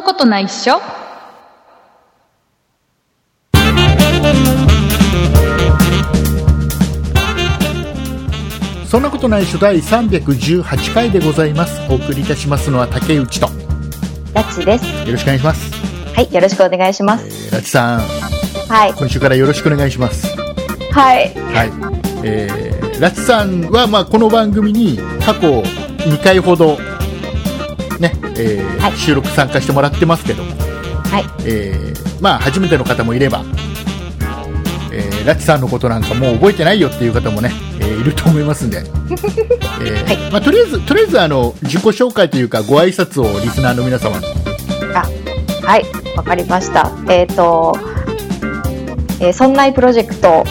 なことないっしょそんなことない初第318回でございますお送りいたしますのは竹内とよラッチです。ろしくお願いします、はい、よろしくお願いします。えー、ラチさんはい。今週からよろしくお願いしますはい。はいえー、ラチさんは、まあ、この番組に過去2回ほどね、えーはい収録参加してもらってますけども、はい。えーまあ、初めての方もいれば、えーラチさんのことなんかもう覚えてないよっていう方もね、えーいると思いますんで、えーまあ、とりあえずとりあえずあの自己紹介というかご挨拶をリスナーの皆様にあ、はい。わかりました。えっ、と、えー、そんないプロジェクト、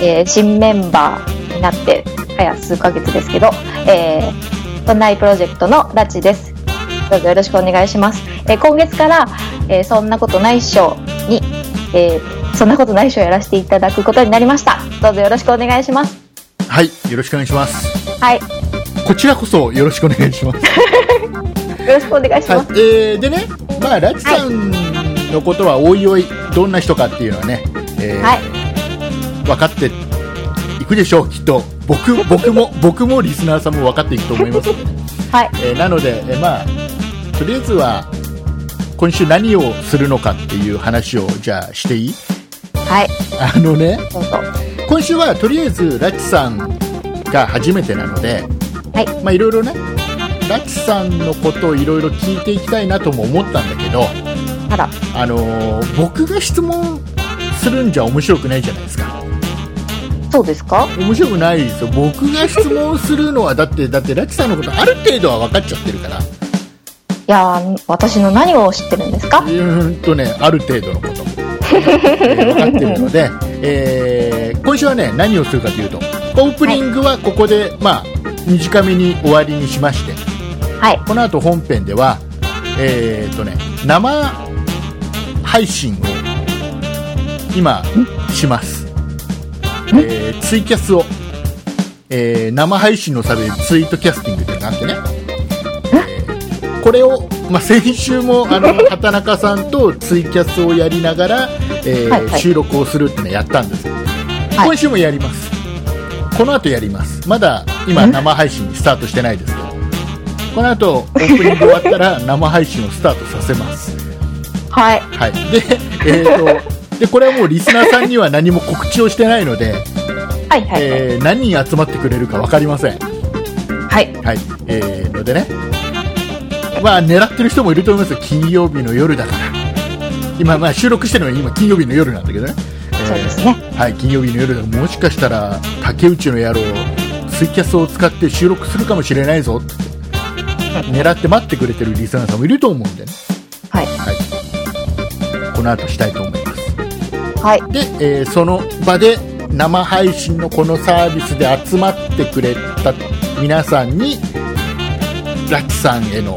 えー新メンバーになって、早数ヶ月ですけど、えー、そんないプロジェクトのラッチです。どうぞよろしくお願いします。えー今月から、えーそんなことないっしょに、えーそんなことないっしょをやらせていただくことになりました。どうぞよろしくお願いします。はいよろしくお願いしますはい。よこちらこそよろしくお願いします ろしくお願いします。はい、えーでね、まあ、ラチさんのことはおいおいどんな人かっていうのはね、えーはい分かっていくでしょう、きっと僕僕も僕もリスナーさんも分かっていくと思います はい。えーなので、えーまあ、とりあえずは今週何をするのかっていう話をじゃあしていい？はい。あのね。今週はとりあえずラチさんが初めてなので、はい。まあ、いろいろねラチさんのことをいろいろ聞いていきたいなとも思ったんだけど、あら。あのー僕が質問するんじゃ面白くないじゃないですかそうですか？面白くないですよ僕が質問するのはだってだってラチさんのことある程度は分かっちゃってるからういやー私の何を知ってるんですか？ーんとねある程度のこと、えー分かってるので、えー今週はね何をするかというとオープニングはここで、まあ短めに終わりにしましてはい。この後本編ではえーとね生配信を今します、えーツイキャスを、えー生配信のサブでツイートキャスティングっていうのがあってね、えーこれを、まあ、先週も あの畑中さんとツイキャスをやりながら、えーはいはい。収録をするってのをやったんです。よ、はい。今週もやります。この後やります。まだ今生配信スタートしてないですけど。この後オープニング終わったら 生配信をスタートさせます。はい。はい、で、えー、と でこれはもうリスナーさんには何も告知をしてないので、はい。はい。えー何人集まってくれるか分かりません、はい。はい。えーのでね、まあ、狙ってる人もいると思いますよ、金曜日の夜だから、今、まあ、収録してるのは今、金曜日の夜なんだけどね、えーそうですね。はい、金曜日の夜だもしかしたら竹内の野郎、ツイキャスを使って収録するかもしれないぞって狙って待ってくれてるリスナーさんもいると思うんでね、はい。はい、この後したいと思います。はい。で、えーその場で生配信のこのサービスで集まってくれた皆さんにラチさんへの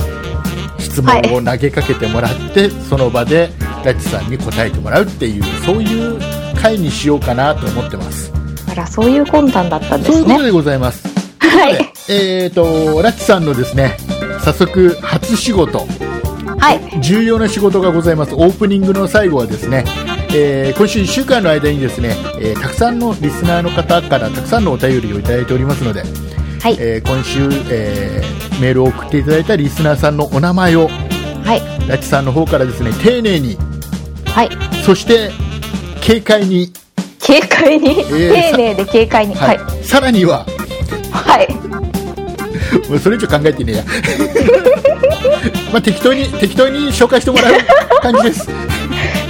質問を投げかけてもらって、その場でラチさんに答えてもらうっていうそういう回にしようかなと思ってます。あら、そういう魂胆だったんですね。そういうことでございます。はい。えー、とラチさんのですね早速初仕事はい。重要な仕事がございますオープニングの最後はですね、えー今週1週間の間にですね、えーたくさんのリスナーの方からたくさんのお便りをいただいておりますので、はい。えー今週、えーメールを送っていただいたリスナーさんのお名前をはい。ラチさんの方からですね丁寧にはい。そして軽快に、軽快に、ー丁寧で軽快に。ははいい。さらにははい。もうそれ以上考えてねえや まあ適当に適当に紹介してもらう 感じです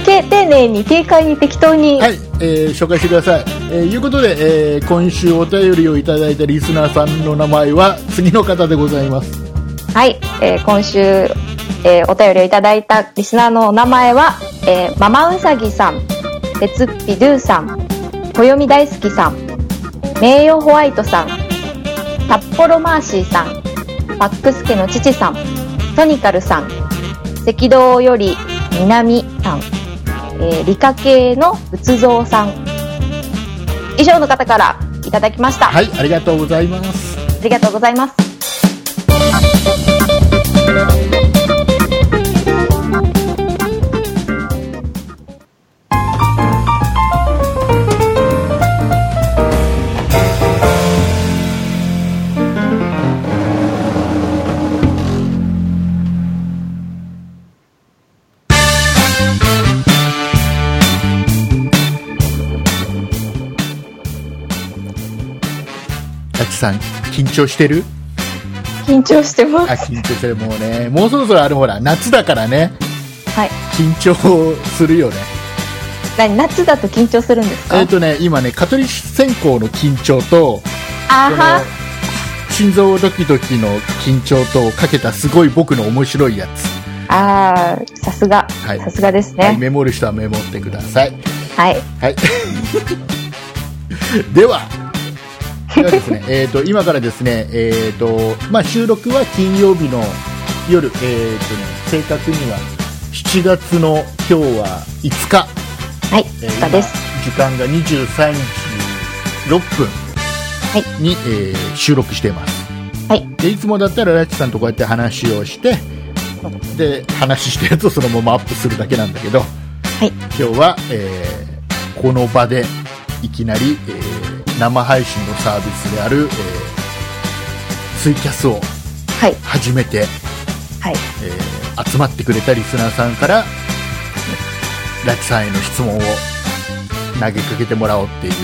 け丁寧に、軽快に適当に。はい、えー紹介してください。えーいうことで、えー今週お便りをいただいたリスナーさんの名前は次の方でございます。はい。えー今週、えーお便りをいただいたリスナーのお名前は、えーママウサギさん、別っぴドゥさん、暦大好きさん、名誉ホワイトさん、札幌マーシーさん、パックスケの父さん、トニカルさん、赤道より南さん、えー理科系の仏像さん、以上の方からいただきました。はい、ありがとうございます。ありがとうございます。さん緊張してる？緊張してまあす。緊張してるもうねもうそろそろあるほら夏だからねはい。緊張するよね何夏だと緊張するんですか？えっ、とね今ね蚊取り線香の緊張とあは。心臓ドキドキの緊張とかけたすごい僕の面白いやつ、あー、さすが。はいさすがですはい、ね。メモる人はメモってくださいはい。はい。では、ではですね、えっと、今からですね、えっ、と、まあ、収録は金曜日の夜、えっ、とね、正確には7月の今日は5日、はい。えー2日です。今時間が23時6分に、えー収録しています。はい。で、いつもだったらラッチさんとこうやって話をして、で、話したやつをそのままアップするだけなんだけど、はい。今日は、えーこの場でいきなり、えー生配信のサービスである、えーツイキャスをはい。始めて、はい。えー集まってくれたリスナーさんからラチさんへの質問を投げかけてもらおうっていう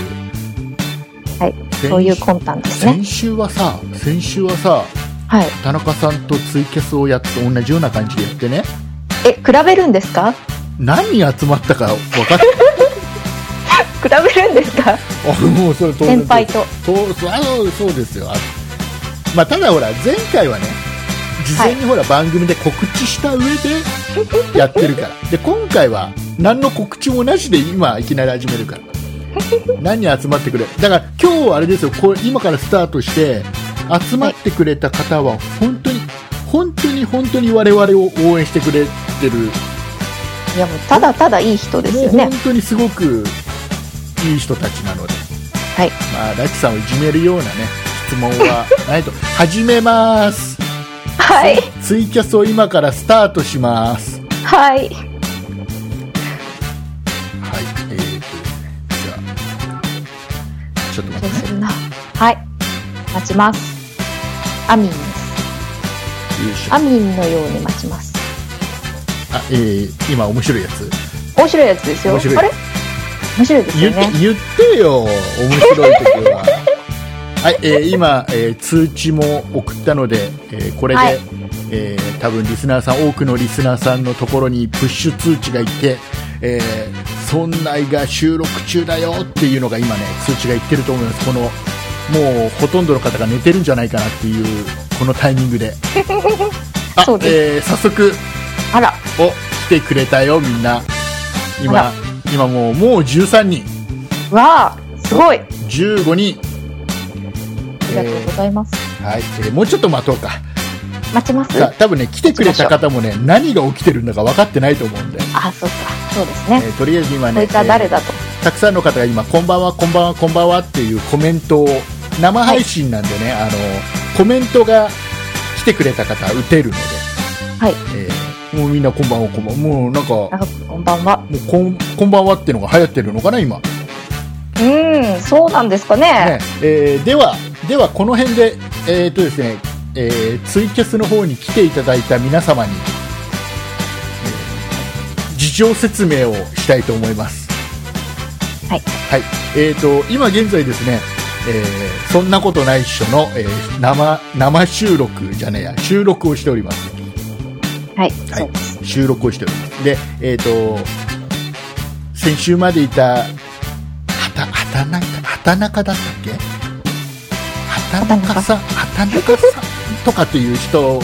はい。先そういう魂胆ですね。先週はさ先週はさはい。田中さんとツイキャスをやって同じような感じでやってねえ、比べるんですか？何人集まったか分かっ比べるんですか？あもうそれ先輩と。そうそうそうですよ。あまあ、ただほら前回はね事前にほら番組で告知した上でやってるから。で今回は何の告知もなしで今いきなり始めるから。何人集まってくれだから今日あれですよ。これ今からスタートして集まってくれた方は本当に本当に本当に我々を応援してくれてる。いやもうただただいい人ですよね。本。当にすごくいい人たちなのではい。まあ、ラチさんをいじめるようなね質問はないと始めますはい。ツイキャスを今からスタートしますはい。はいえーとですねじゃあちょっと待ってねするな。はい。待ちます。アミンです。よいしょアミンのように待ちます。あえー、今面白いやつ面白いやつですよ。面白いあれ面白いですよね。言ってよ面白い時は。はい、えー今、えー通知も送ったので、えーこれで、はい。えー多分リスナーさん多くのリスナーさんのところにプッシュ通知がいって、えーそんないが収録中だよっていうのが今ね通知がいってると思います。このもうほとんどの方が寝てるんじゃないかなっていうこのタイミングで。あでえー早速あら、お来てくれたよみんな。あ今ら今もうもう13人わあ、すごい。あ15人りがとうございます。はい、えーもうちょっと待とうか待ちます多分ね来てくれた方もね何が起きてるんだか分かってないと思うんで、あ、そうか。そうですね。えーとりあえず今ね誰だと。えーたくさんの方が今こんばんはこんばんはこんばんはっていうコメントを生配信なんでね、あのコメントが来てくれた方打てるので、はい。えーもうみんなこんばんはこんばんは。もうなんかこんばんは。うこんこんばんはっていうのが流行ってるのかな今？うん、そうなんですかね。ね。えーではではこの辺で、えーとですねえーツイキャスの方に来ていただいた皆様に、えー事情説明をしたいと思います。はい、はい。えー、と今現在ですね、えーそんなことないっしょの、えー生生収録じゃねえや収録をしておりますはい。はい。収録をしておりますでえっ、と先週までいた畑中畑中だったっけ？畑中さん畑中さんとかっていう人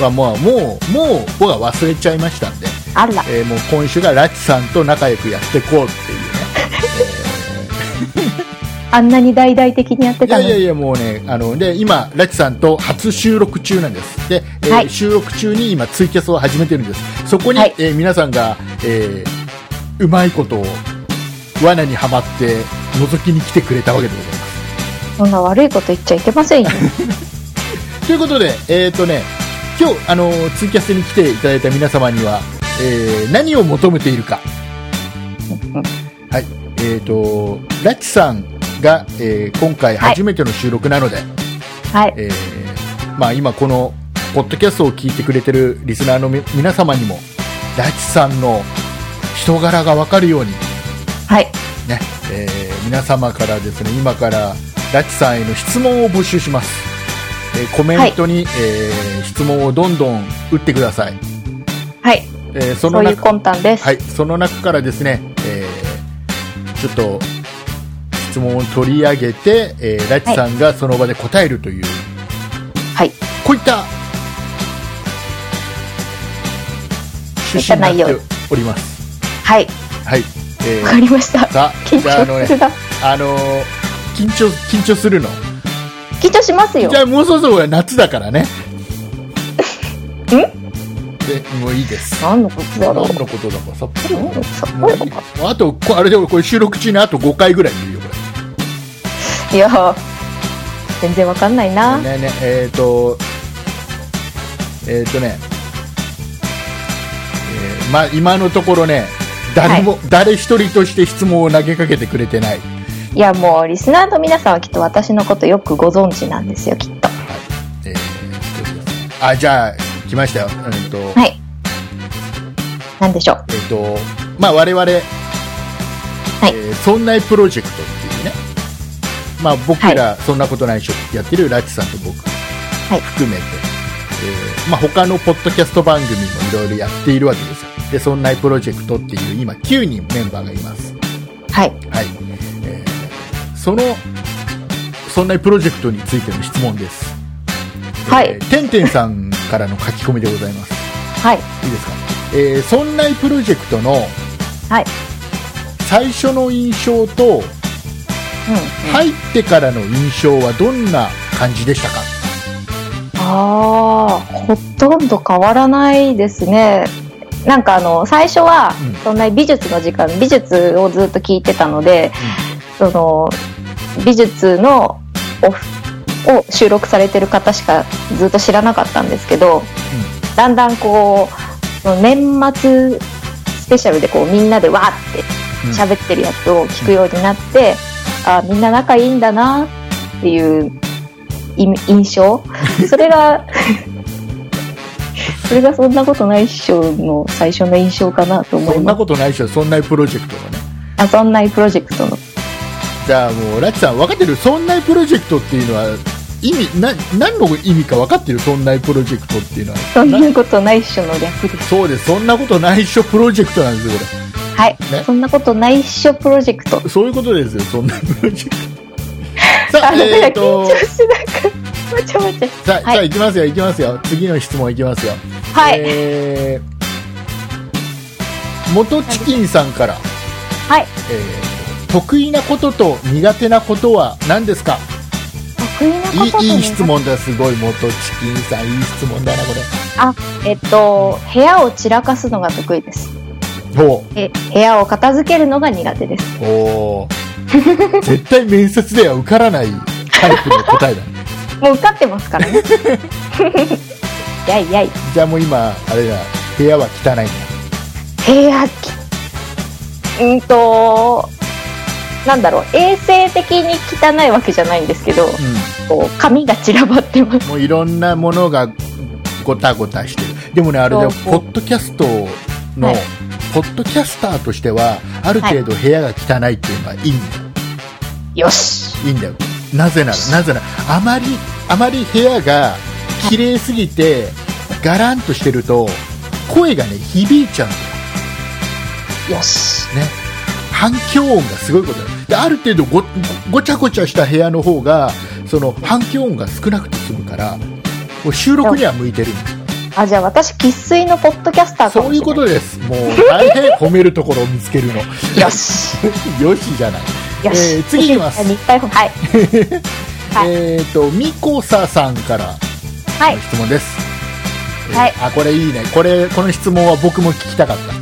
はもうもうもう僕は忘れちゃいましたんで、あら。えーもう今週がラチさんと仲良くやっていこうってあんなに大々的にやっていたの？に。やいやいやもうねあので今ラチさんと初収録中なんです。で、えーはい。収録中に今ツイキャスを始めてるんです。そこに、はい。えー皆さんが、えーうまいことを罠にはまって覗きに来てくれたわけでございます。そんな悪いこと言っちゃいけませんよ。ということでえっ、とね今日あのツイキャスに来ていただいた皆様には、えー何を求めているか。はい。えっ、とラチさんが、えー今回初めての収録なので、はい。えーまあ、今このポッドキャストを聞いてくれてるリスナーのみ皆様にもラチさんの人柄が分かるように、はい。ねえー皆様からですね今から、ラチさんへの質問を募集します、えーコメントに、えー質問をどんどん打ってください、はい。えーその中そういう魂胆です。はい、その中からですね、えーちょっと質問を取り上げて、えーラチさんがその場で答えるという、はい。こういった趣旨になっております。はい。はい。えわかりました。ー、さあ、緊張する、な。あのー緊張、緊張するの？緊張しますよじ。ゃあ、もうそろそろ夏だからね。で、もういいです。何のことだろう何。のことだかさっぱりもうあと、こあれでこれ収録中にあと5回ぐらい言う。いやー、全然わかんないな。ねねえっ、とえっ、とね、えーまあ今のところね誰も、誰一人として質問を投げかけてくれてない、いや、もう、リスナーの皆さんはきっと私のことよくご存知なんですよ、きっと。えーとですねあじゃあ来ましたよえっ、と、はい。なんでしょう。えっ、とまあ我々、えーそんないプロジェクトまあ僕ら、そんなことないっしょってやってるラチさんと僕、い含めて、えーまあ、他のポッドキャスト番組もいろいろやっているわけですよ。でそんないプロジェクトっていう今9人メンバーがいます。はい。はい、えーそのそんないプロジェクトについての質問です。はい。えーてんてんさんからの書き込みでございます。はい。いいですか、えー、そんないプロジェクトのはい。最初の印象と。入ってからの印象はどんな感じでしたか？ああ、ほとんど変わらないですね。なんかあの、最初はうん、そんな美術の時間、美術をずっと聞いてたので、その、美術のオフを収録されてる方しかずっと知らなかったんですけど、だんだんこう、年末スペシャルでこうみんなでわーってうん。喋ってるやつを聞くようになって、あみんな仲いいんだなっていう印象？それがそれがそんなことないっしょの最初の印象かなと思そんないますことないでしょそんないプロジェクトのね。あそんなプロジェクトの。じゃあもうラッチさん分かってる？そんなプロジェクトっていうのは意味な何の意味か分かってる？そんなプロジェクトっていうのは。そんなことないっしょの略です。そうです。そんなことないっしょプロジェクトなんですよこはい、ね。そんなことないっしょプロジェクト。れそういうことですよそんなプロジェクト。さあえっ、緊と張してなんかわちゃわちゃさあ、はい。さあ行きますよ行きますよ。次の質問行きますよ。はい、えー、元チキンさんから、はい。えー得意なことと苦手なことは何ですか？得意なことといいいい質問だすごい。元チキンさんいい質問だなこれ。えっと部屋を散らかすのが得意です。ほえ部屋を片付けるのが苦手です。うおー。絶対面接では受からないタイプの答えだ。ねもう受かってますからね。やいやい。じゃあもう今あれだ。部屋は汚いんだ。部屋きうんとなんだろう。衛生的に汚いわけじゃないんですけどうこう紙が散らばってます。んもういろんなものがごたごたしてる。でもねあれだポッドキャストの、はいポッドキャスターとしてはある程度部屋が汚いっていうのはいいんだよ、よし。いいんだよ。なぜならなぜならあまりあまり部屋が綺麗すぎてガランとしてると声がね響いちゃうんだよ。よし。ね。反響音がすごいことだよ。である程度ごごちゃごちゃした部屋の方がその反響音が少なくて済むから収録には向いてるんですあじゃあ私生粋のポッドキャスターかそういうことです。もう大変褒めるところを見つけるの。よし。よしじゃない。よし、えー次いきます。はい。はい。えっ、とみこささんからはい。の質問です、えーはい。あこれいいね。これこの質問は僕も聞きたかった。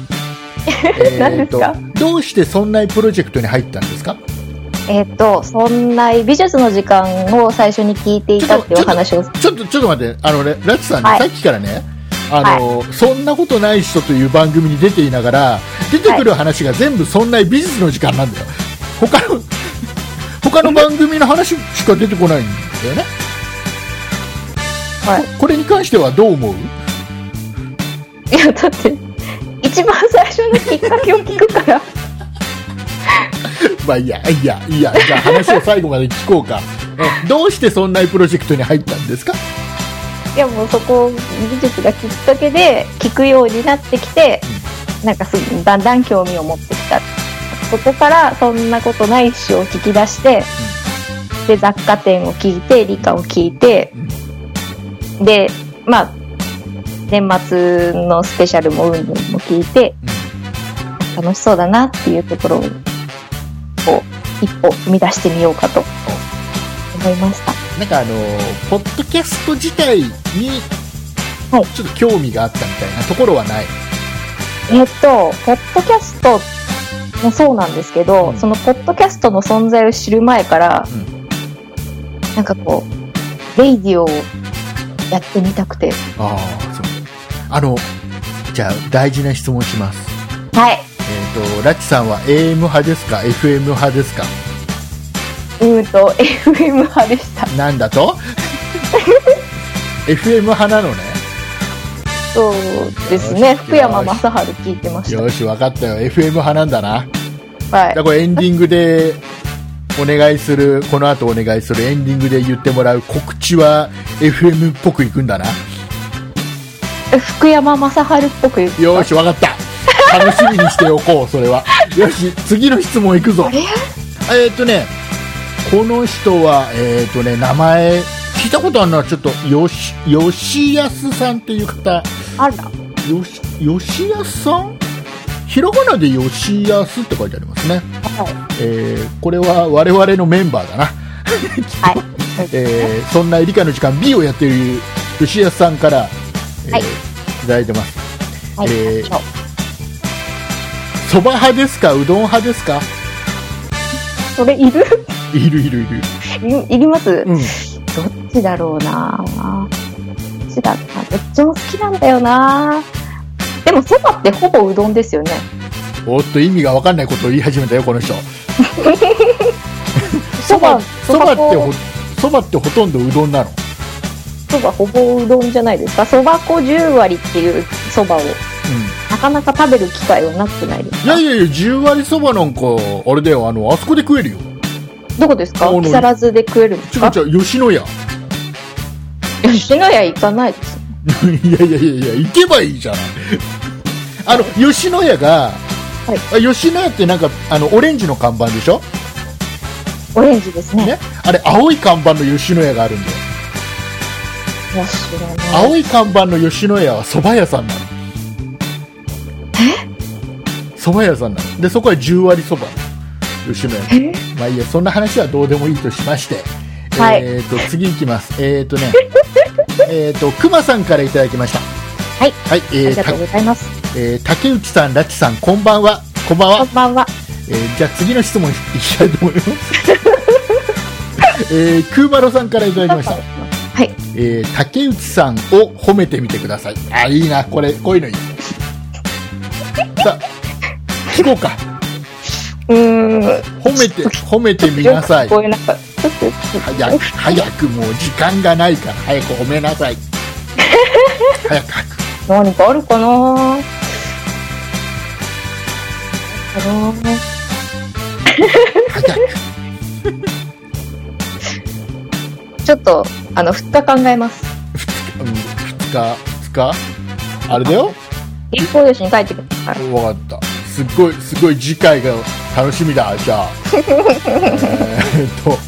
えー何ですか？どうしてそんなプロジェクトに入ったんですか？えっ、とそんな美術の時間を最初に聞いていたっていうお話を。ちょっとちょっと待って。あのねラチさんね、はい。さっきからねあの、そんなことない人という番組に出ていながら出てくる話が全部そんな美術の時間なんだよ。他の他の番組の話しか出てこないんだよね。はい。ここれに関してはどう思う？いやだって一番最初のきっかけを聞くからまあいいやいいやいいやじゃあ話を最後まで聞こうか。えどうしてそんなプロジェクトに入ったんですか？いやもうそこ美術がきっかけで聞くようになってきて、なんかすだんだん興味を持ってきた。そこからそんなことないっしょを聞き出して、で雑貨店を聞いて理科を聞いて、でまあ年末のスペシャルもうんぬんも聞いて楽しそうだなっていうところ一歩踏み出してみようかと思いました。なんかあのポッドキャスト自体にはい。ちょっと興味があったみたいなところはない、えっと、ポッドキャストもそうなんですけど、うん。そのポッドキャストの存在を知る前から、うなんかこう、レイディオをやってみたくて。ああそう。あのじゃあ大事な質問します。はい。とラッチさんは AM 派ですか？FM 派ですか？うーんと、FM 派でした。なんだと？FM 派なのねそうですよね。し福山雅治聞いてましよし分かったよ FM 派なんだなた。はいじゃあ。これエンディングでお願いするこの後お願いするエンディングで言ってもらう告知は FM っぽくいくんだな福山雅治っぽく。よし分かった楽しみにしておこうそれは。よし次の質問いくぞ。え？ーっとねこの人はえーっとね名前聞いたことあるのはちょっとよし吉安さんっていう方。あら。よし吉安さん？ひらがなで吉安って書いてありますね、はえーこれは我々のメンバーだな、い。はい。えーそんな理科の時間 B をやっている吉安さんから、えーはい。いただいてます。はい。えーそば派ですか？うどん派ですか？うそれいる？いるいるいる。いいります、うん。どっちだろうな？どっちだなどっちも好きなんだよな。でもそばってほぼうどんですよね。おっと意味が分かんないことを言い始めたよこの人。そば、そばって粉ほそばってほとんどうどんなの？そばほぼうどんじゃないですか？そば粉10割っていうそばをなかなか食べる機会はなくないですか？いやいやいや10割そばなんかあれだよ。あのあそこで食えるよ。どこですか？あの木更津で食えるんですか？ちょちょ吉野家。吉野家行かないです。いやいやいやいや行けばいいじゃないあの吉野家が、あ吉野家ってなんかあのオレンジの看板でしょ？オレンジですね。ね？あれ青い看板の吉野家があるんだよ。いや、知らない。青い看板の吉野家は蕎麦屋さんなの蕎麦屋さんなのでそこは10割そば吉野家え？まあいいやそんな話はどうでもいいとしまして、はいえっ、と次いきますえっ、とね えっとくまさんからいただきましたはいはいあえーたりがとうございます。えー竹内さんラッチさんこんばんはこんばんはこんばんは。えーじゃあ次の質問いきたいと思います。えー、クーマロさんからいただきました。はい。えー竹内さんを褒めてみてください。あ、いいな、これ、こういうのいい。さあ、聞こうか。うーん。褒めて、褒めてみなさい早く、早くもう時間がないから、早く褒めなさい。早く、早く。何かあるかな？あの早く。ちょっと、あの、2日考えます。うん、二日、二日？あれだよ。一方よしに書いてください。わかった。すっごい、すごい次回が楽しみだ、じゃあ。えーっと。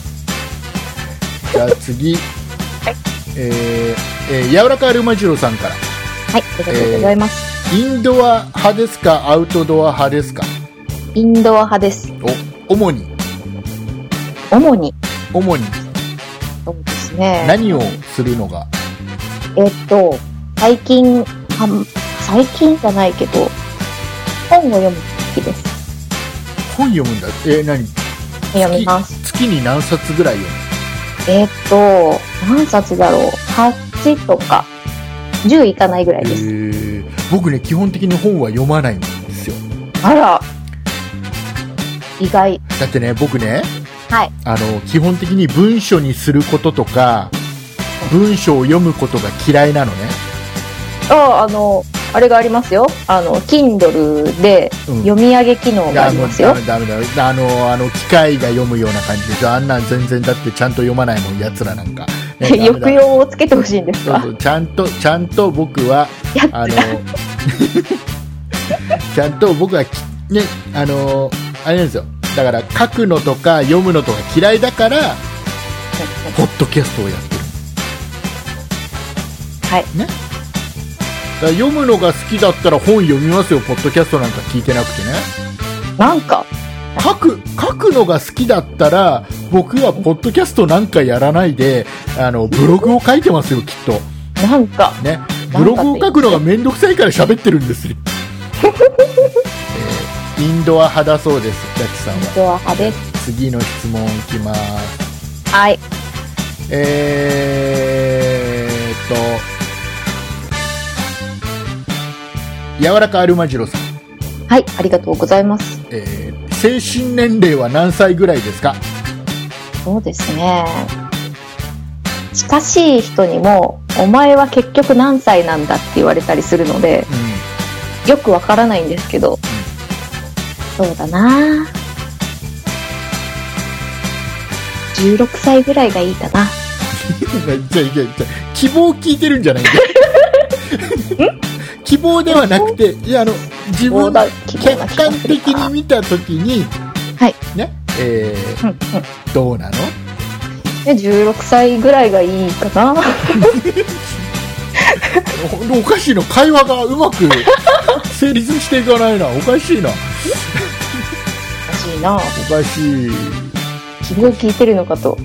じゃあ次。えーえー柔らかアルマジロさんから。はい、ありがとうございます。インドア派ですかアウトドア派ですか？インドア派です。お、主に、主に、主にそうですね。何をするのが、えっと、最近、は最近じゃないけど、本を読むの好きです。本読むんだ。えー何？読みます。月に何冊ぐらい読えっと、何冊だろう ?8 とか、10いかないぐらいむえです。ー僕ね、基本的に本は読まないんですよ。あら、意外。だってね、僕ね、はい。あの、基本的に文書にすることとか、文章を読むことが嫌いなのね。あ、あの、あれがありますよ。あの、Kindle でうん。読み上げ機能いがありますよ。ダ。メダメダメ。あのあの機械が読むような感じでしょあんなん全然だってちゃんと読まないもんやつらなんか、ね 抑揚をつけてほしいんですか？そうそうちゃんとちゃんと僕はやあの ちゃんと僕はきねあのあれなんですよ。だから書くのとか読むのとか嫌いだからポッドキャストをやってる。はい。だ読むのが好きだったら本読みますよ。ポッドキャストなんか聞いてなくてね。なんか、書く書くのが好きだったら僕はポッドキャストなんかやらないであのブログを書いてますよきっと。なんか、ね。ブログを書くのがめんどくさいから喋ってるんです。よ、えーインドア派だそうですジャッキさんは。ドア派です。次の質問いきます。はい。えーっと柔らかアルマジロさん、はい、ありがとうございます。えー精神年齢は何歳ぐらいですか？そうですね。近しい人にも、お前は結局何歳なんだって言われたりするので、うよくわからないんですけど、そうだな16歳ぐらいがいいかな。んじゃあじゃあじゃあ希望聞いてるんじゃないんだ 希望ではなくていやあの自分希望だ希望な客観的に見た時にはい。ねえーうんうんどうなの？で16歳ぐらいがいいかな。おかおおかしいの会話がうまく 成立していかないなおかしいなしいな。おかしい、うん、希望聞いてるのかと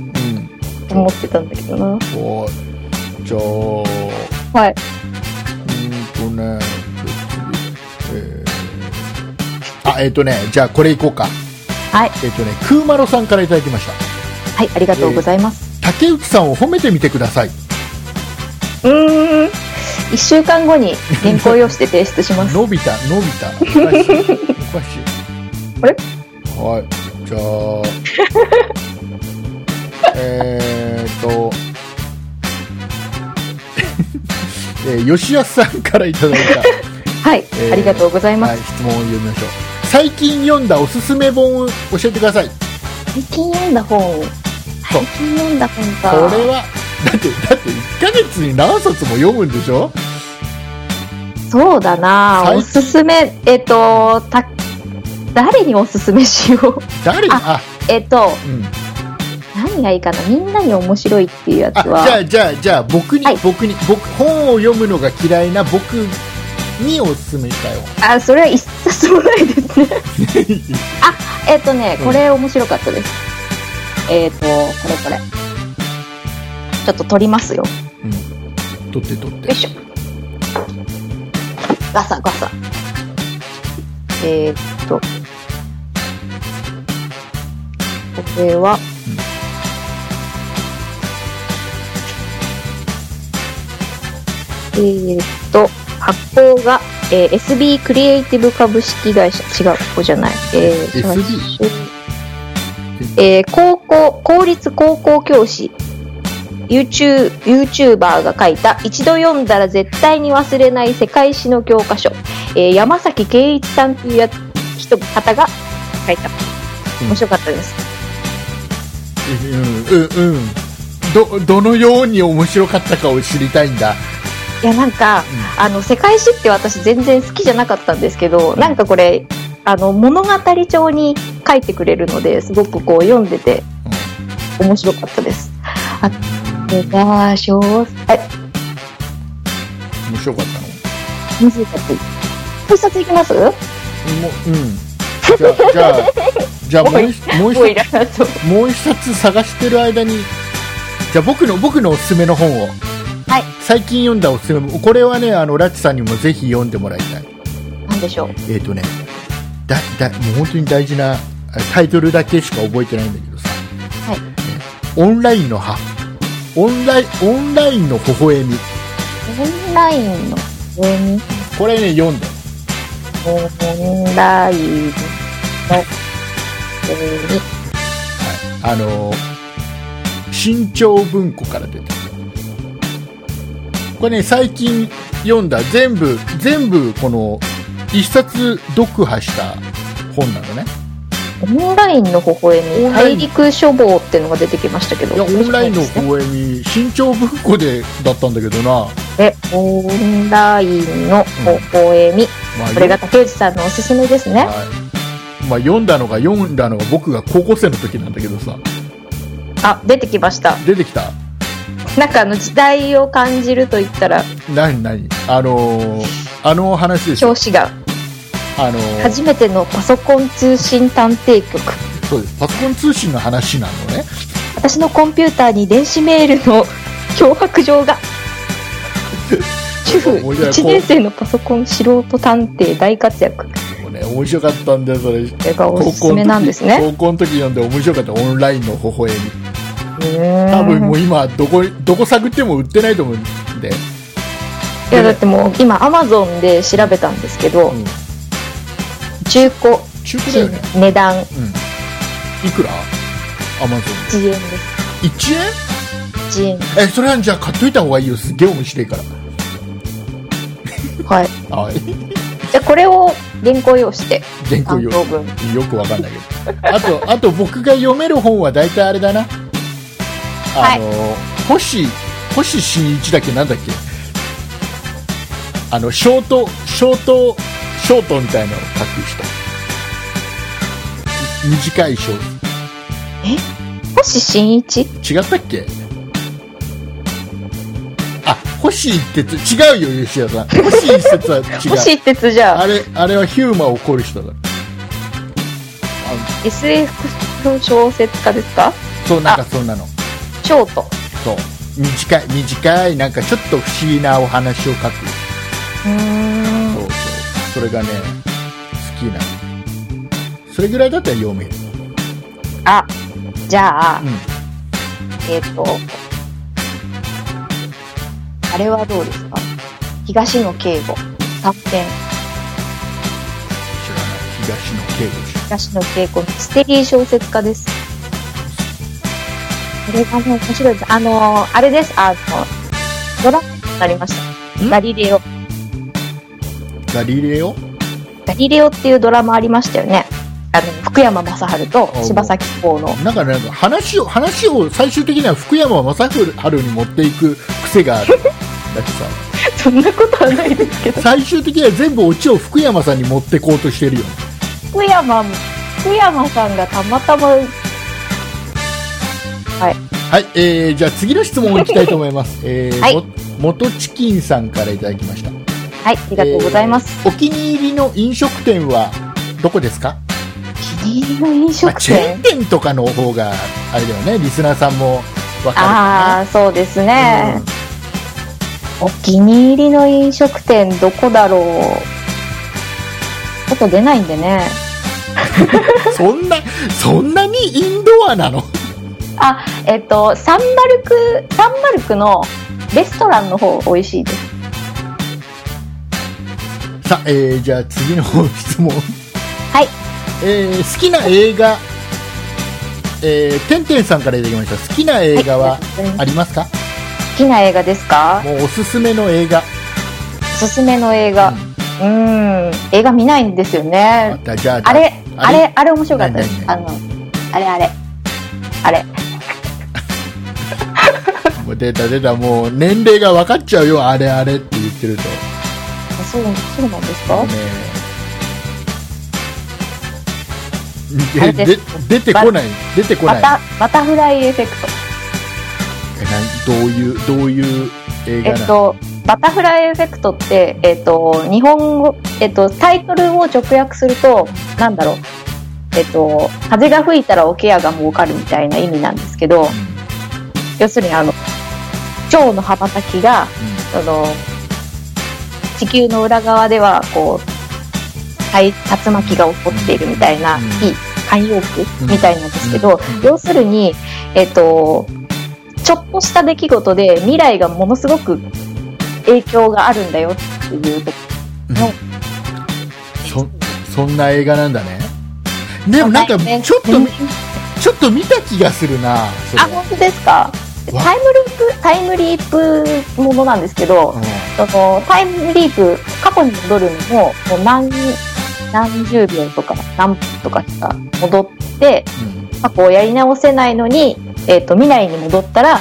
思ってたんだけどな。おじゃあうはい。ねえーあえっ、とねじゃあこれいこうかはい。えっ、とねクーマロさんからいただきましたはい、ありがとうございます。竹内さんを褒めてみてください。うーん。1週間後に原稿用紙で提出します。伸びた、伸びた。おかしい。おかしい。あれ？はい。じゃあ、えーっと、えー吉安さんからいただいた、はい、えーありがとうございます。はい、質問を読みましょう。最近読んだおすすめ本を教えてください。最近読んだ本。最近読んだ本か。これは、だって、だって1ヶ月に何冊も読むんでしょ？そうだな最おすすめ、えっ、と、た、誰におすすめしよう？誰？に、あ、えっ、と、うん。何がいいかなみんなに面白いっていうやつあ、じゃは。あ、じゃあ、じゃあ、僕に、はい僕に、僕、本を読むのが嫌いな僕におすすめしたよ。あ、それは一冊もないですね。えっ、とね、これ面白かったです。えっ、と、これこれ。ちょっと取りますよ。うん。取って取ってよい。しょ。ガサガサ。えー、っと。これは、えー、っと、発行が、えー SB クリエイティブ株式会社。違う、ここじゃない。えー、SB えー高校、公立高校教師、YouTube YouTuber が書いた一度読んだら絶対に忘れない世界史の教科書、えー山崎圭一さんというや人方が書いた面白かったです、うん、うん、うん。ど、どのように面白かったかを知りたいんだ。いやなんか、あの世界史って私全然好きじゃなかったんですけどなんかこれあの物語調に書いてくれるのですごくこう読んでて面白かったです。あとが小はい面白かったの？面白かった。です一冊いきます？もう、うん。じゃあ、じじゃあもう一、もうもうい一らなそうつ、もう一冊探してる間に、じゃあ僕の、僕のおすすめの本を。はい。最近読んだおすすめも、これはね、あの、ラッチさんにもぜひ読んでもらいたい。なんでしょう？えっ、とね、だ、だ、もう本当に大事なあタイトルだけしか覚えてないんだけどさ。はいえ。オンラインの歯。オンライン、オンラインの微笑み。オンラインの上にこれね、読んで。オンラインの上にあのー、新潮文庫から出てる。これね、最近読んだ全部全部この一冊読破した本なのねオンラインの微笑み、大陸書房っていうのが出てきましたけど。いやオンラインの面白いですね公演に新潮文庫でだったんだけどな、え、オンラインの微笑み。まあ、これが竹内さんのおすすめですね。はいまあ、読んだのが読んだのが僕が高校生の時なんだけどさあ、出てきました。出てきたなんかあの時代を感じると言ったら、何何？あのーあの話ですよ表紙があのー初めてのパソコン通信探偵局。そうですパソコン通信の話なのね私のコンピューターに電子メールの脅迫状が。主婦面白い1年生のパソコン素人探偵大活躍。ね面白かったんだよそれこれがおすすめなんですね。高校の時読んで面白かったオンラインの微笑み多多分もう今どこどこ探っても売ってないと思うんで、いやだってもう今アマゾンで調べたんですけど、うん、中古中古だよね、値段。うん、いくら？アマゾン1円です。で1円1円。えそれはじゃあ買っといた方がいいよ。すっげえ面白いから。はい。はい。じゃあこれを原稿用紙で。原稿よ担当分。よくわかんないけど。あとあと僕が読める本は大体あれだなあの、星星新一だっけなんだっけ？あのショートショートショートみたいなのを書く人。短い小。星新一？違ったっけ？あ星一徹。違うよ吉田さん。星一徹は違う。星一徹じゃあ。あれあれはヒューマンを怒る人だ。SF の小説家ですか？そうなんかそんなのショート。そう。短い短いなんかちょっと不思議なお話を書く。うーん。そうそう。それがね好きなの。それぐらいだったら読める。あ、じゃあ、うん。えっ、と、あれはどうですか？東野圭吾。短編。知らない。東野圭吾。氏東野圭吾、ミステリー小説家です。これがね、面白いです。あのーあれです。あの、ドラマになりました。ん？ガリレオ。ガリレオ？ガリレオっていうドラマありましたよね。あの、福山雅治と柴咲コウの。なんかね話を話を最終的には福山雅治に持っていく癖がある だってさそんなことはないですけど。最終的には全部オチを福山さんに持ってこうとしてるよね福山、福山さんがたまたま、はい、えー、じゃあ次の質問をいきたいと思います。えーはいも元チキンさんからいただきました。はい、ありがとうございます。えーお気に入りの飲食店はどこですか、気に入りの飲まあ、食チェーン店。店とかの方が、あれだよね、リスナーさんもわかるあかあ、そうですな。ね。お気に入りの飲食店、どこだろう？外出ないんでね。う んそんな、そんなにインドアなの？あ、えっと、サンマルク、サンマルクのレストランの方美味しいです。さあ、えー、じゃあ次の質問。はい。えー好きな映画、えー、てんてんさんからいただきました。好きな映画はありますか、好きな映画ですか？もうおすすめの映画。おすすめの映画。うーん、映画見ないんですよね。あれ、ああれれ、あれ面白かったです。あ何の、あれあれ。あれ。もう出た出た、もう年齢が分かっちゃうよ、あれあれって言ってると。そう、そうなんですか？ねで出てこない、出てこない。バタ、バタフライエフェクト。えなんどういう、どういう映画なの、えっと、バタフライエフェクトって、えっと、日本語、えっと、タイトルを直訳すると、なんだろう。えっと、風が吹いたら桶屋が儲かるみたいな意味なんですけど、要するにあの、蝶の羽ばたきが、その、地球の裏側では、こう、はい竜巻が起こっているみたいな、うん。いい慣用句みたいなんですけど、うん。要するに、えっと、ちょっとした出来事で未来がものすごく影響があるんだよっていうとこうん。のそそんな映画なんだね。でもなんか、ね。ちょっとうん。み、ちょっと見た気がするな、あ、本当ですか？わタイムループ、タイムリープものなんですけど、その、タイムリープ、過去に戻るのも、もう何、何十秒とか何分とかしか戻って、うん。過去をやり直せないのに、えっ、と、未来に戻ったら、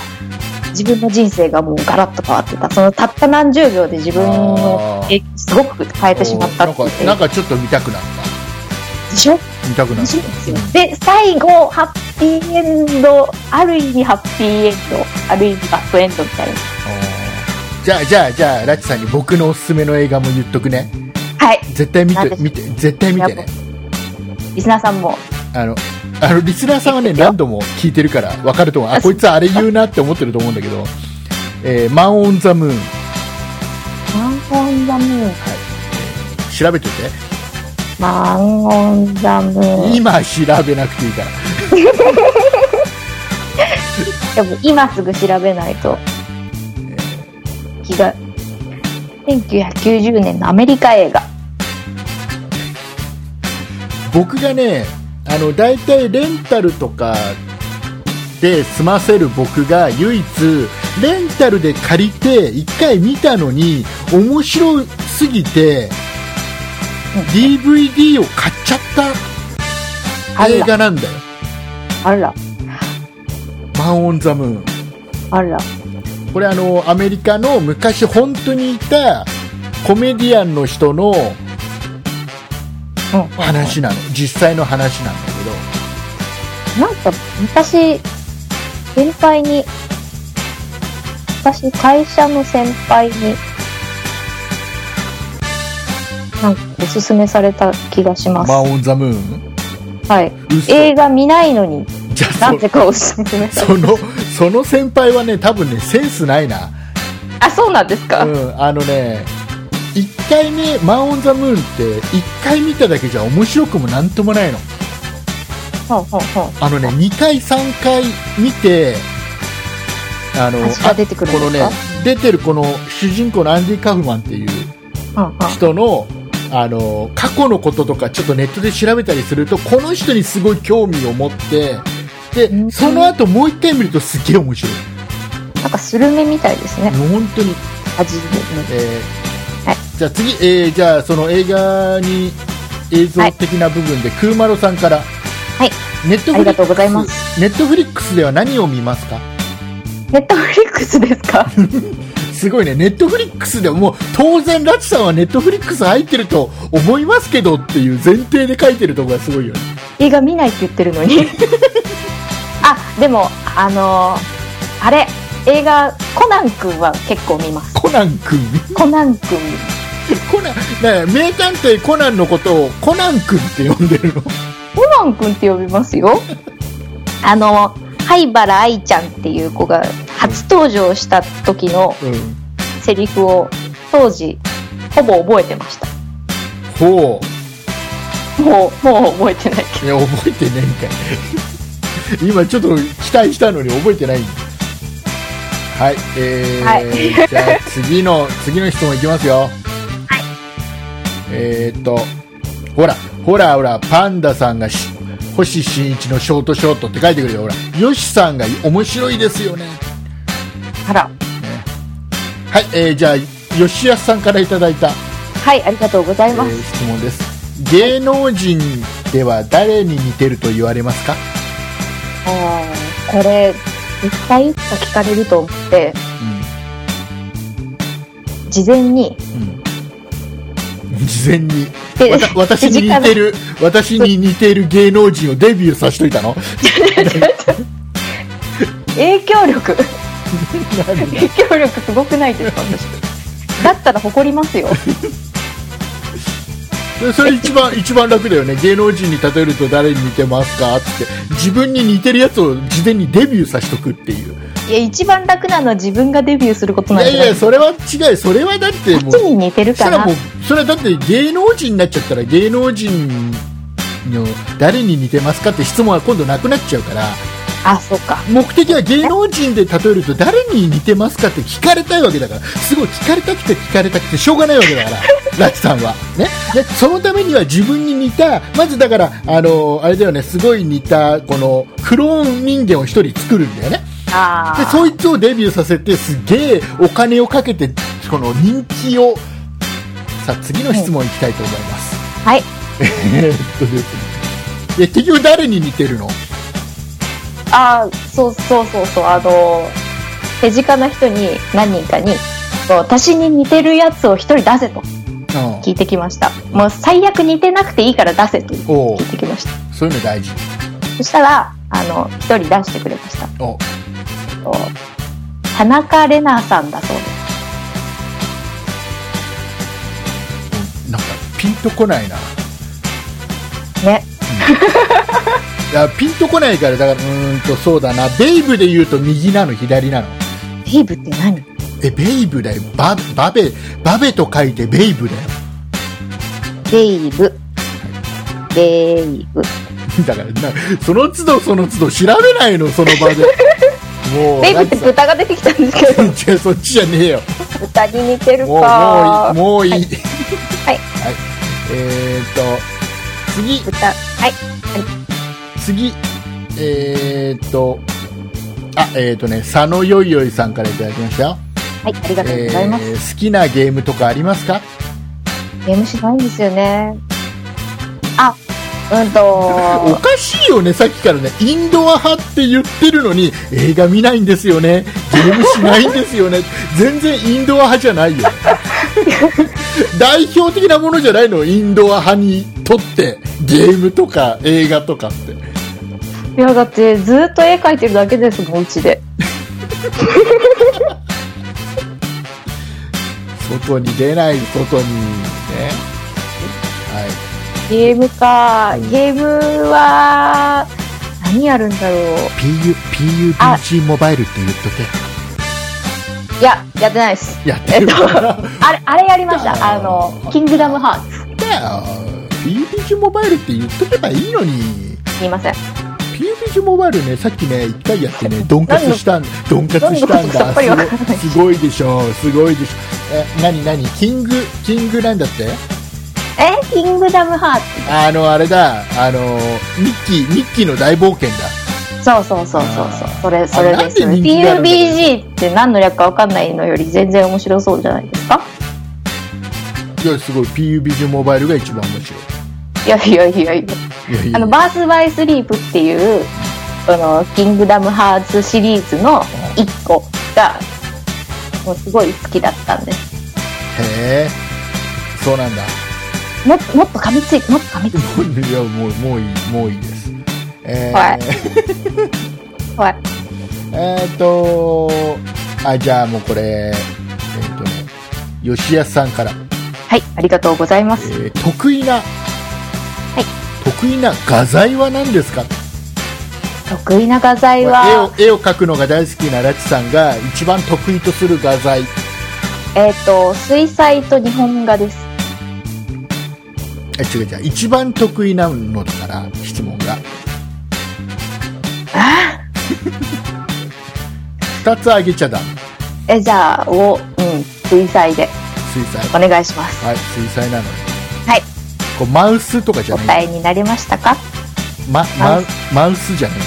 自分の人生がもうガラッと変わってた。そのたった何十秒で自分のすごく変えてしまった。なんかなんかちょっと見たくなっでしょ？た見たくなっ面白いで最後、ハッピーエンド、ある意味ハッピーエンド、ある意味バッドエンドみたいな。たじゃあじゃあじゃあラチさんに僕のおすすめの映画も言っとくね。はい。絶対見て見て絶対見てね。リスナーさんも、あのあのリスナーさんはね何度も聞いてるから分かると思う。ああこいつあれ言うなって思ってると思うんだけど「えーマン・オン・ザ・ムーンマンオンザムーン。」調べててマンオンザム。今調べなくていいから でも今すぐ調べないと、気が、1990年のアメリカ映画。僕がねあの大体レンタルとかで済ませる僕が唯一レンタルで借りて1回見たのに面白すぎて DVD を買っちゃった映画なんだよ。あら、「マン・オン・ザ・ムーン。あら。」これあのアメリカの昔本当にいたコメディアンの人の話なの。実際の話なんだけど。なんか、昔、先輩に、私、会社の先輩に、なんか、おすすめされた気がします。マン・オン・ザ・ムーン？はい。嘘映画見ないのに、じゃあそなぜかおすすめ。そのその先輩はね多分ねセンスないな、あ、そうなんですか、うん、あのね1回目「マン・オン・ザ・ムーン」って1回見ただけじゃ面白くもなんともないの。あのね2回3回見てあの出てくるんこのね出てるこの主人公のアンディ・カフマンっていう人のあの過去のこととかちょっとネットで調べたりするとこの人にすごい興味を持ってでうん。その後もう1回見るとすっげえ面白い。なんかスルメみたいですね。本当に。味でね。えーはい。じゃあ次、えーじゃあその映画に映像的な部分で、クーマロさんから、はい、ネットありがとうございます。ネットフリックスでは何を見ますか？ネットフリックスですか？すごいね、ネットフリックスでもう当然、ラチさんはネットフリックス入ってると思いますけどっていう前提で書いてるところがすごいよね。映画見ないって言ってるのに。あ、でも、あのーあれ、映画、コナン君は結構見ます。コナン君？コナン君。コナン、ね、名探偵コナンのことをコナン君って呼んでるの？コナン君って呼びますよ。あの、灰原愛ちゃんっていう子が初登場した時のうん。セリフを当時、ほぼ覚えてました。ほもう、もう覚えてないけう。いや、覚えてねえんかい。今ちょっと期待したのに覚えてないんだはい、えーはいじゃあ次の、次の質問いきますよ。えーっと、ほら、ほらほら、パンダさんがし星新一のショートショートって書いてくれよ、ほら。ヨシさんが面白いですよね。ど。あら。はい、えーじゃあ、吉安さんからいただいた、はい、ありがとうございえます。ー質問です。芸能人では誰に似てると言われますか？あーこれ、絶対いつか聞かれると思って、事前に、うん。事前に。私に似てる、私に似てる芸能人をデビューさせといたの？影響力、影響力すごくないですか、私。だったら誇りますよ。で それ一番、一番楽だよね。芸能人に例えると誰に似てますか？って。自分に似てるやつを事前にデビューさせとくっていう。いや、一番楽なのは自分がデビューすることなんじゃないいやいや、それは違う。それはだってもうこっち、に似てるかなそれはもう、それはだって芸能人になっちゃったら芸能人の誰に似てますかって質問は今度なくなっちゃうから、あ、そうか。目的は芸能人で例えると誰に似てますかって聞かれたいわけだから、すごい聞かれたくて聞かれたくてしょうがないわけだから、ラチさんは。ね。で、そのためには自分に似た、まずだから、あの、あれだよね、すごい似た、この、クローン人間を一人作るんだよね。で。そいつをデビューさせて、すげえお金をかけてこの人気をさあ次の質問いきたいと思います、はい。えーっとですねえ結局誰に似てるの？あそうそうそうそう、あの、手近な人に何人かに、私に似てるやつを一人出せとうん聞いてきました。もう最悪似てなくていいから出せと聞いてきました。そういうの大事そしたら、あの、一人出してくれました。田中玲奈さんだそうです。なんかピンとこないなね。い やピンとこないからだからうーんとそうだな。ベイブで言うと右なの左なの？ベイブって何？えベイブだよ。ババベバベと書いてベイブだよ。ベイブ。ベイブ。だからなその都度その都度調べないのその場で。もうベイブって豚が出てきたんですけど、違う そっちじゃねえよ。豚に似てるもうか。もういい。もういい、はい。はい。えー、っと次。豚。はい。次えー、っとあえー、っとね佐野よいよいさんからいただきましたよ、はい、ありがとうございます。えー好きなゲームとかありますか？ゲームしないんですよね。あ、うんと、おかしいよね、さっきからね、インドア派って言ってるのに、映画見ないんですよね、ゲームしないんですよね、全然インドア派じゃないよ。代表的なものじゃないの、インドア派にとって、ゲームとか映画とかって。いや、だってずっと絵描いてるだけですもん、うちで。外に出ない、外にね。はゲームか、ゲームは、何やるんだろう。い。PU、PUBG モバイルって言っといや、やってないです。け。やってるから。あれ、あれやりました。あの、キングダムハーツ。だよ PUBG モバイルって言っとけばいいのに。すいません。PUBG モバイルね、さっきね、一回やってね、ドンカツしたん、ドンカツしたんだ。すごいでしょ、すごいでしょ。え、なになにキング、キングなんだって？え、キングダムハーツ。あの、あれだ、あの、ミッキー、ミッキーの大冒険だ。そうそうそうそうそう。それ、それです。PUBG って何の略かわかんないのよ。り全然面白そうじゃないですか？いや、すごい、PUBG モバイルが一番面白い。やいやいや。いやいやあの、 Birth by Sleep っていう、その、キングダムハーツシリーズの一個が、もうすごい好きだったんです。へえ、そうなんだ。ももっと噛みついて、もっと噛みついて。いや、もう、もういい、もういいです。えー、はいはい。えーっと、あ、じゃあもうこれ、えーっとね、吉安さんから、はい、ありがとうございます。えー得意な、得意な画材は何ですか？得意な画材絵をは、絵を描くのが大好きなラチさんが一番得意とする画材。えっ、と、水彩と日本画です。え違う違う。一番得意なのだから質問が。あ？2つあげちゃだえ、じゃあ、お、うん、水彩で。水彩。お願いします。はい水彩なのにはい。こうマウスとかじゃおない。答えになりましたか？ま、マウマウスじゃない、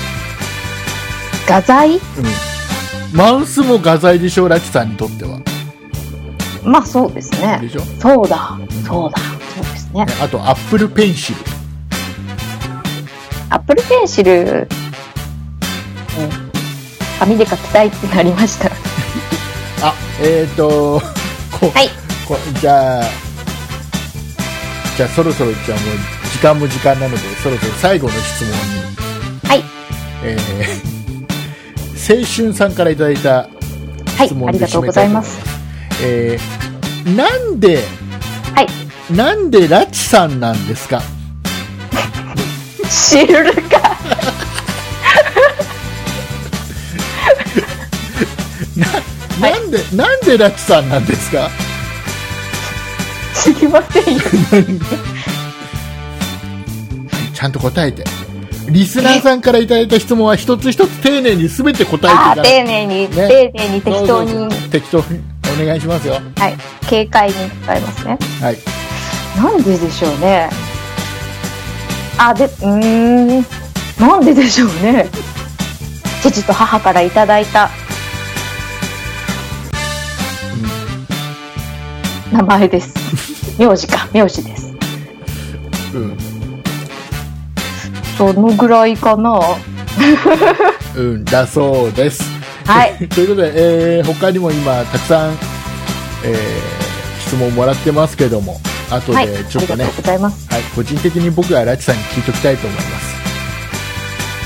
画材？うん、マウスも画材でしょラチさんにとっては。まあそうですね。でしょ、ね、そうだ、そうだ、そうですね。あとアップルペンシル。アップルペンシル、うん、紙で書きたいってなりました。あえっ、ー、とこはい。こじゃあじゃあそろそろじゃあもう時間も時間なのでそろそろ最後の質問にはい。えー、青春さんからいただいたはい質。問ありがとうございますす。。えー、なんで、はい。なんでラチさんなんですか？知るか。なんで、なんでラチさんなんですか？知りませんよ。ちゃんと答えて。リスナーさんからいただいた質問は一つ一つ丁寧に全て答えてい丁寧に、ね丁寧に適当に、適当にお願いしますよ。はい。軽快に使いますね。はい。なんででしょうね。あ、で、うーん。なんででしょうね。父と母からいただいた名前です。名字か、名字です。うんどのぐらいかな？うんだそうですはい。ということで、えー他にも今たくさん、えー質問もらってますけども後はい。でちょっとね、ありがとうございます。はい、個人的に僕はラチさんに聞いておきたいと思います。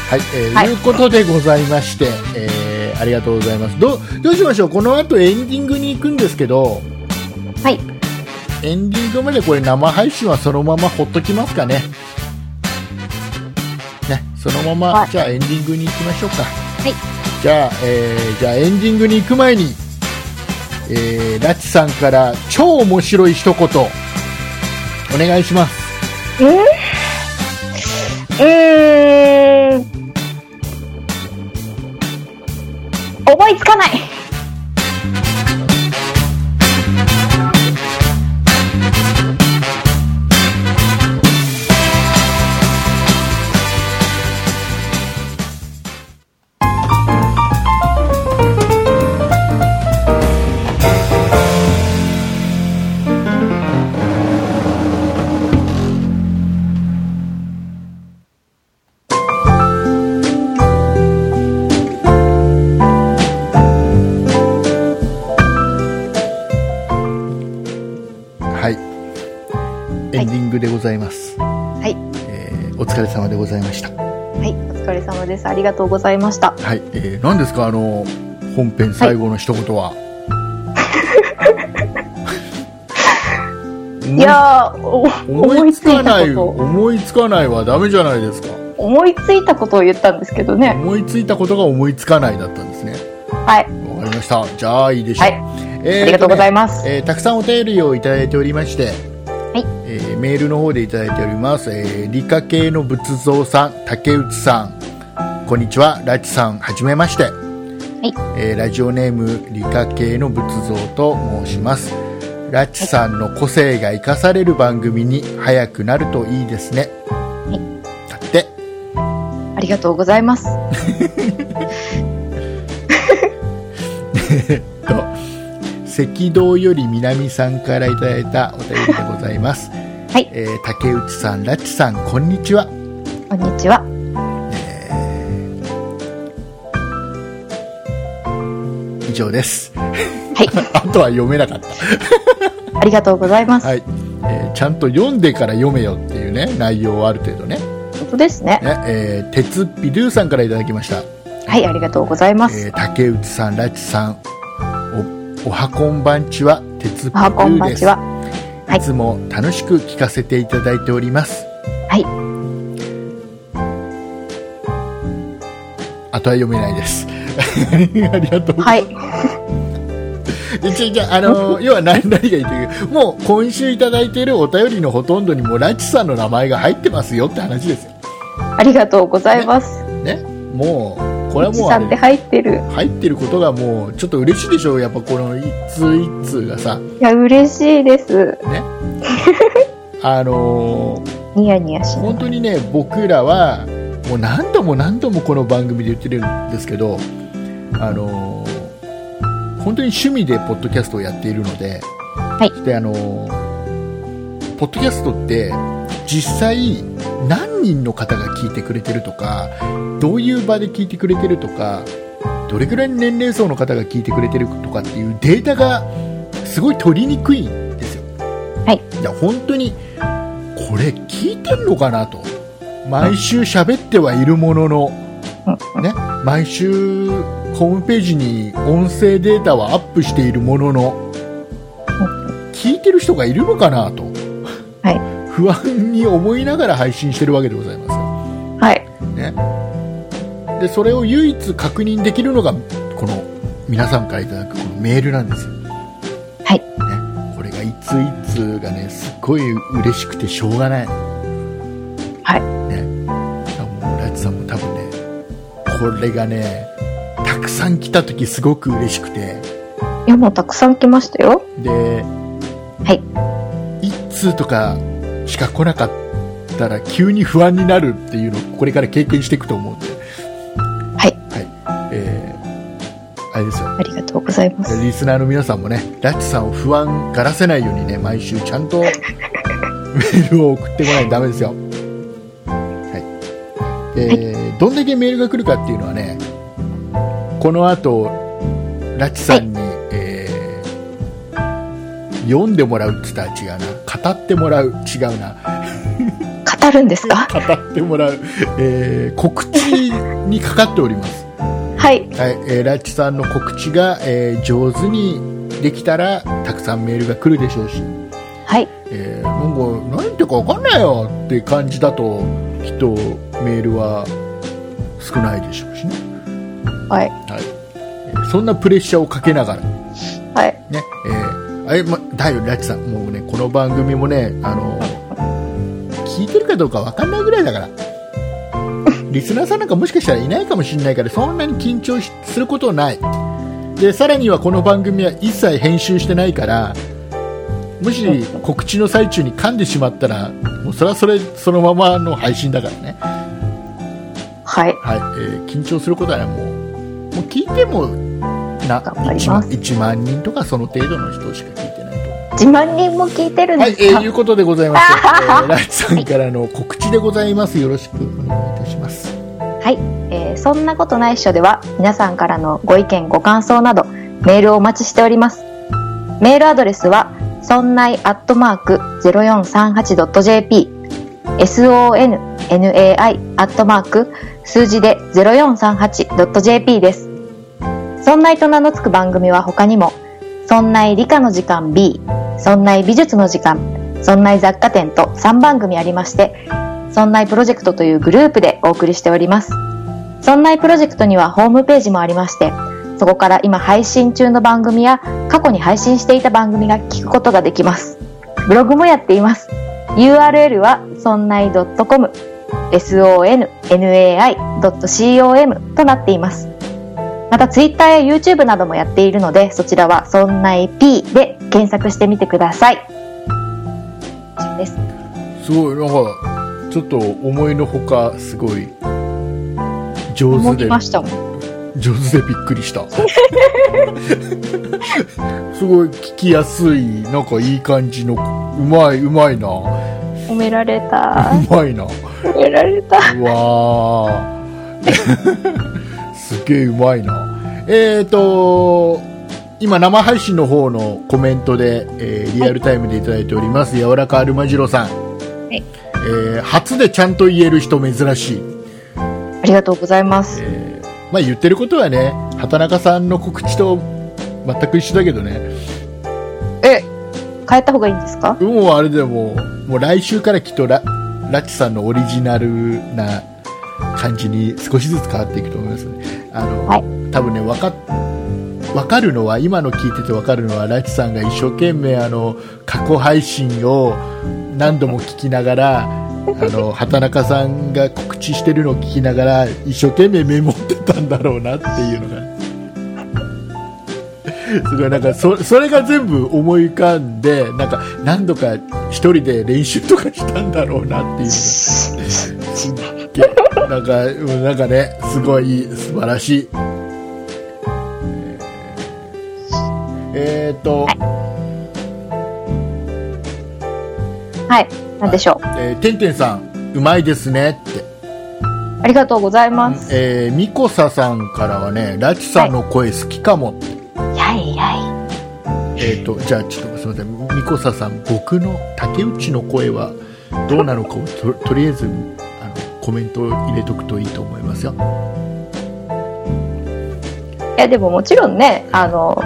はい、えーはいいうことでございまして、えーありがとうございます。どう、どうしましょう？この後エンディングに行くんですけど、はい。エンディングまでこれ生配信はそのままほっときますかね。ね、そのまま、はいじゃあエンディングに行きましょうか。はい。じゃあ、えーじゃあエンディングに行く前に、えーラチさんから超面白い一言、お願いします。うーん。思いつかない。りがとうございました。はい。えー、何ですかあの、本編最後の一言は？いいつ思いついかない、思いつかないはダメじゃないですか。思いついたことを言ったんですけどね。思いついたことが思いつかないだったんですね。はい。わかりました。じゃあいいでしょう。はい。えーありがとうございまます。えーたくさんお便りをいただいておりまして、はいえーメールの方でいただいております、えー理科系の仏像さん竹内さんこんにちはラチさんはじめまして、えーラジオネーム理科系の仏像と申します。ラチさんの個性が生かされる番組に早くなるといいですね、い。だって。ありがとうございます。と赤道より南さんからいただいたお便りでございます、はい。えー竹内さんラチさんこんにちは。こんにちは。上ですはい。あとは読めなかった、ありがとうございます。はいえーちゃんと読んでから読めよっていうね内容をある程度ね本当ですね。ね、えー、鉄っぴルーさんからいただきました、はい、ありがとうございます。えー竹内さんラチさんおおはこんばんちは鉄っぴルおはこんばーですんちは。はいいつも楽しく聞かせていただいておりますはい。あとは読めないです ありがとうはい。じゃじゃあの 要は何何が言ってるもう今週いただいているお便りのほとんどにもラチさんの名前が入ってますよって話ですよありがとうございます。ねもうこれはもうさんって入ってる。入ってることがもうちょっと嬉しいでしょうやっぱこの一通一通がさいや、嬉しいです。ねあのニヤニヤしな本当にね僕らはもう何度も何度もこの番組で言ってるんですけどあの本当に趣味でポッドキャストをやっているので、はい。であのポッドキャストって実際何人の方が聞いてくれてるとかどういう場で聞いてくれてるとかどれくらいの年齢層の方が聞いてくれてるとかっていうデータがすごい取りにくいんですよ。はい、いや本当にこれ聞いてんのかなと。毎週喋ってはいるものの、ね、毎週ホームページに音声データはアップしているものの聞いてる人がいるのかなと、はい。不安に思いながら配信してるわけでございますよ。はい。ね、でそれを唯一確認できるのがこの皆さんからいただくこのメールなんですよ、はい。ね、これがいついつがねすっごい嬉しくてしょうがない、はい。ね、もうラチさんも多分ねこれがねたくさん来た時すごく嬉しくていや、もうたくさん来ましたよ。で、はい。一通とかしか来なかったら急に不安になるっていうのをこれから経験していくと思うんではい。はい、えー、あれですよ、ありがととうございます。リスナーの皆さんもね、ラッチさんを不安がらせないようにね、毎週ちゃんと メールを送ってこないとダメですよ。はい。えーどんだけメールが来るかっていうのはね、この後、ラッチさんに、えー読んでもらうって言ったら違うな。語ってもらう。違うな。語るんですか？語ってもらう。えー告知にかかっております。はい。はい、えーラッチさんの告知が、えー上手にできたらたくさんメールが来るでしょうし、はい。えーなんか何言ってるか分かんないよって感じだときっとメールは少ないでしょうしね、はい。はい。えーそんなプレッシャーをかけながら。ね、はい。えーあれま、だよラッチさん。もうねこの番組もねあの聞いてるかどうか分かんないぐらいだから。リスナーさんなんかもしかしたらいないかもしれないからそんなに緊張しすることない。でさらにはこの番組は一切編集してないからもし告知の最中に噛んでしまったらもうそれはそれそのままの配信だからね、はい。はいえー緊張することはねもうもう聞いてもな頑張り1万ます1万人とかその程度の人しか聞いてないと自慢人も聞いてるんはい、ですか、えー、いうことでございます。えー、ライチさんからの告知でございます。よろしくお願いいたします。はい、えーそんなことないっしょでは皆さんからのご意見ご感想などメールをお待ちしておりますメールアドレスはそんないアットマーク 0438.jp nai アットマーク数字で 0438.jp ですそんないと名の付く番組は他にもそんない理科の時間 B そんない美術の時間そんない雑貨店と3番組ありましてそんないプロジェクトというグループでお送りしております。そんないプロジェクトにはホームページもありまして、そこから今配信中の番組や過去に配信していた番組が聞くことができます。ブログもやっています。URL はそんない .com、sonnai.com となっています。また Twitter や YouTube などもやっているので、そちらはそんない P で検索してみてください。です。すごい、なんか、ちょっと思いのほか、すごい、上手で、ましたもん。上手でびっくりした。すごい聞きやすい、なんかいい感じの、うまい、うまいな。う褒められた。まいな。う褒められた。わー。すげえうまいな。えーと、今生配信の方のコメントで、えーリアルタイムでいただいております、柔らかアルマジロさん、いえー初でちゃんと言える人珍しい、ありがとうございます。えーまあ、言ってることはね畑中さんの告知と全く一緒だけどねえ、変えた方がいいんですか？もうあれでもうもう来週からきっとララッチさんのオリジナルな感じに少しずつ変わっていくと思いますね。あの、はい。多分ね分かっわかるのは今の聞いてて分かるのはラッチさんが一生懸命あの過去配信を何度も聞きながらあの 畑中さんが告知してるのを聞きながら一生懸命メモってたんだろうなっていうのが すごいなんかそそれが全部思い浮かんでなんか何度か一人で練習とかしたんだろうなっていうのがなんかうんなんかねすごい素晴らしいえー、えーと、はい。なんでしょう。えーてんてんさんうまいですねってありがとうございます。えー、ミコサさんからはね、ラチさんの声好きかもって、やいやい。えっ、と、じゃあちょっとすみません、ミコサさん、僕の竹内の声はどうなのかをととりあえずあのコメントを入れとくといいと思いますよ。いや、でももちろんね、あの、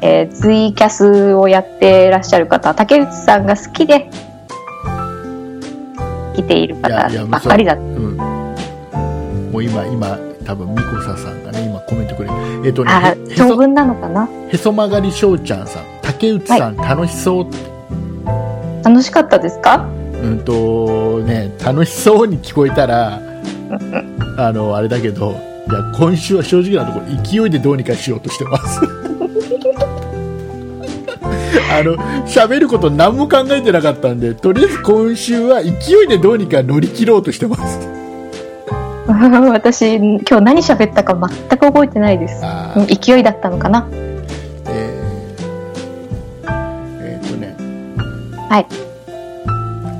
えーツイキャスをやってらっしゃる方、竹内さんが好きで、来ている方ばっかりだ。うん。もう今、今、多分ミコサさんがね、今コメントくれる。えっ、とね、あへへそ長文なのかな？へそ曲がりしょうちゃんさん、竹内さん、楽しそうって楽しかったですか？うんとね、楽しそうに聞こえたら、あの、あれだけど、いや、今週は正直なところ、勢いでどうにかしようとしてます。あの、喋ること何も考えてなかったんで、とりあえず今週は勢いでどうにか乗り切ろうとしてます。私、今日何喋ったか全く覚えてないです。勢いだったのかな。えーえーとねはい。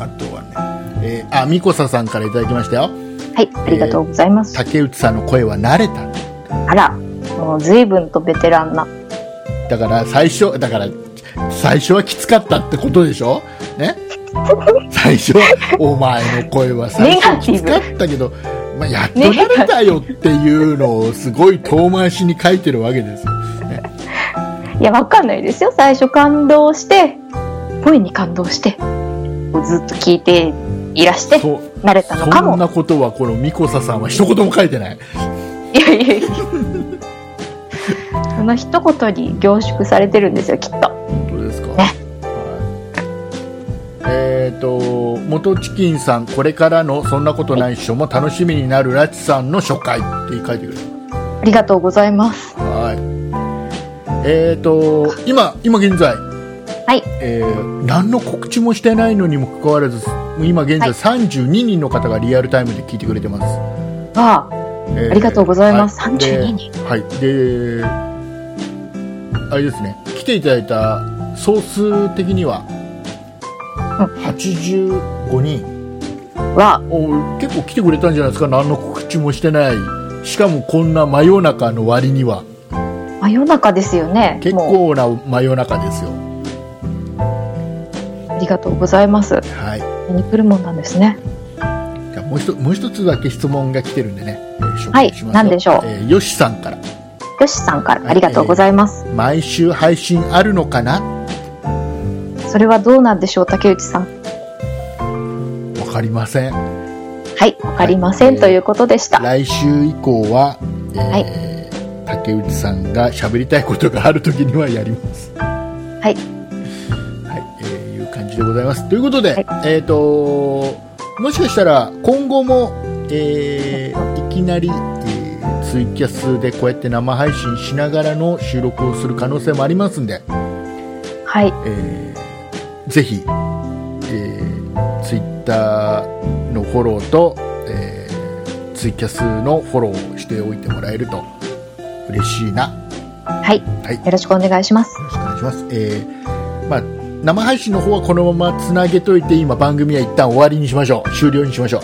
あとはね、えーあみこささんからいただきましたよはい、ありがとうございます。竹内さんの声は慣れたあら、もう随分とベテランな。だから最初だから最初はきつかったってことでしょ？ね？最初お前の声は最初きつかったけど、まあ、やっと慣れたよっていうのをすごい遠回しに書いてるわけですよ いや、わかんないですよ。最初感動して、声に感動して、ずっと聞いていらして、慣れたのかも。そんなことはこのミコサさんは一言も書いてないいやいやいや。その一言に凝縮されてるんですよ、きっと。本当ですか、ねはい、えっ、と元チキンさんこれからのそんなことないっしょも楽しみになるラチさんの初回って書いてくれてありがとうございます。はい。えっ、と今今現在。はい。えー何の告知もしてないのにもかかわらず今現在はい。32人の方がリアルタイムで聞いてくれてます、わあ、えーありがとうございます。はい。32人。ではい。であれですね。来ていただいた総数的には85人。わ。お結構来てくれたんじゃないですか。何の告知もしてない。しかもこんな真夜中の割には。あ、真夜中ですよね。結も構な真夜中ですよ。う、ありがとうございます。はい。目に来るもんなんですね。じゃあもう一つもう一つだけ質問が来てるんでね、えー紹はい介しますよ何でしょう？えーよしさんから。よしさんから。ありがとうございます。毎週配信あるのかな？それはどうなんでしょう、竹内さん。わかりません。はい、わかりません、はい。ということでした。来週以降は、えー竹内さんが喋りたいことがあるときにはやります。はい、はい、えーいう感じでございます。ということで、はい。えっ、ともしかしたら今後も、えーいきなり、えーツイキャスでこうやって生配信しながらの収録をする可能性もありますんで、はい、えーぜひ、えー、ツイッターのフォローと、えーツイキャスのフォローをしておいてもらえると嬉しいな。はい、はい、よよろしくお願いします。ろしくお願いします。えーまあ、生配信の方はこのままつなげといて、今番組は一旦終わりにしましょう。終了にしましょう。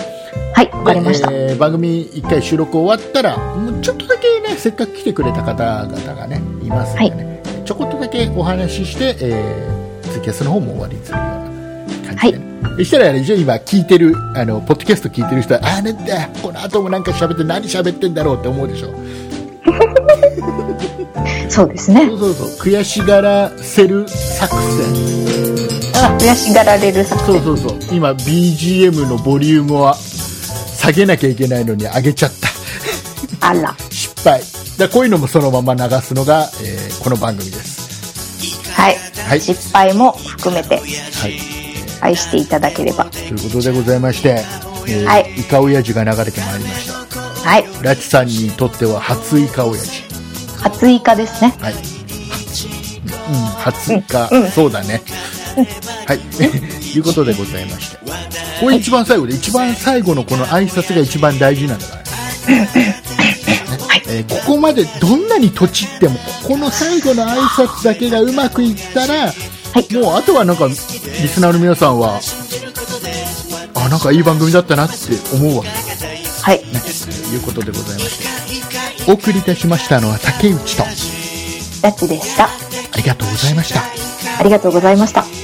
はい、わかりました。でえー番組一回収録終わったら、もうちょっとだけね、せっかく来てくれた方々がね、いますんでね、ちょこっとだけお話しして、えーツイキャスの方も終わりにするような感じで、ね。そしたら、あれでしょ今聞いてる、あの、ポッドキャスト聞いてる人は、ああ、なんだ、この後もなんか喋って何喋ってんだろうって思うでしょ。そうですねそ。うそうそう。悔しがらせる作戦。あ、悔しがられる作戦。そうそうそう。今、BGM のボリュームは下げなきゃいけないのに上げちゃった。あら、失敗。だこういうのもそのまま流すのが、えーこの番組です。はい、はい失敗も含めてはい。愛していただければ。ということでございまして、えーはいイカオヤジが流れてまいりました。はい、ラチさんにとっては初イカオヤジ。初イカですね。はい。うん、初イカ、うんうんそうだね。はい。いうことでございまして。これ一番最後で、一番最後のこの挨拶が一番大事なんだから。ね えーここまでどんなに土地っても、この最後の挨拶だけがうまくいったら、はいもうあとはなんか、リスナーの皆さんは、あ、なんかいい番組だったなって思うわけです。はい、ね、ということでございまして。お送りいたしましたのは竹内と、ラッチでした。ありがとうございました。ありがとうございました。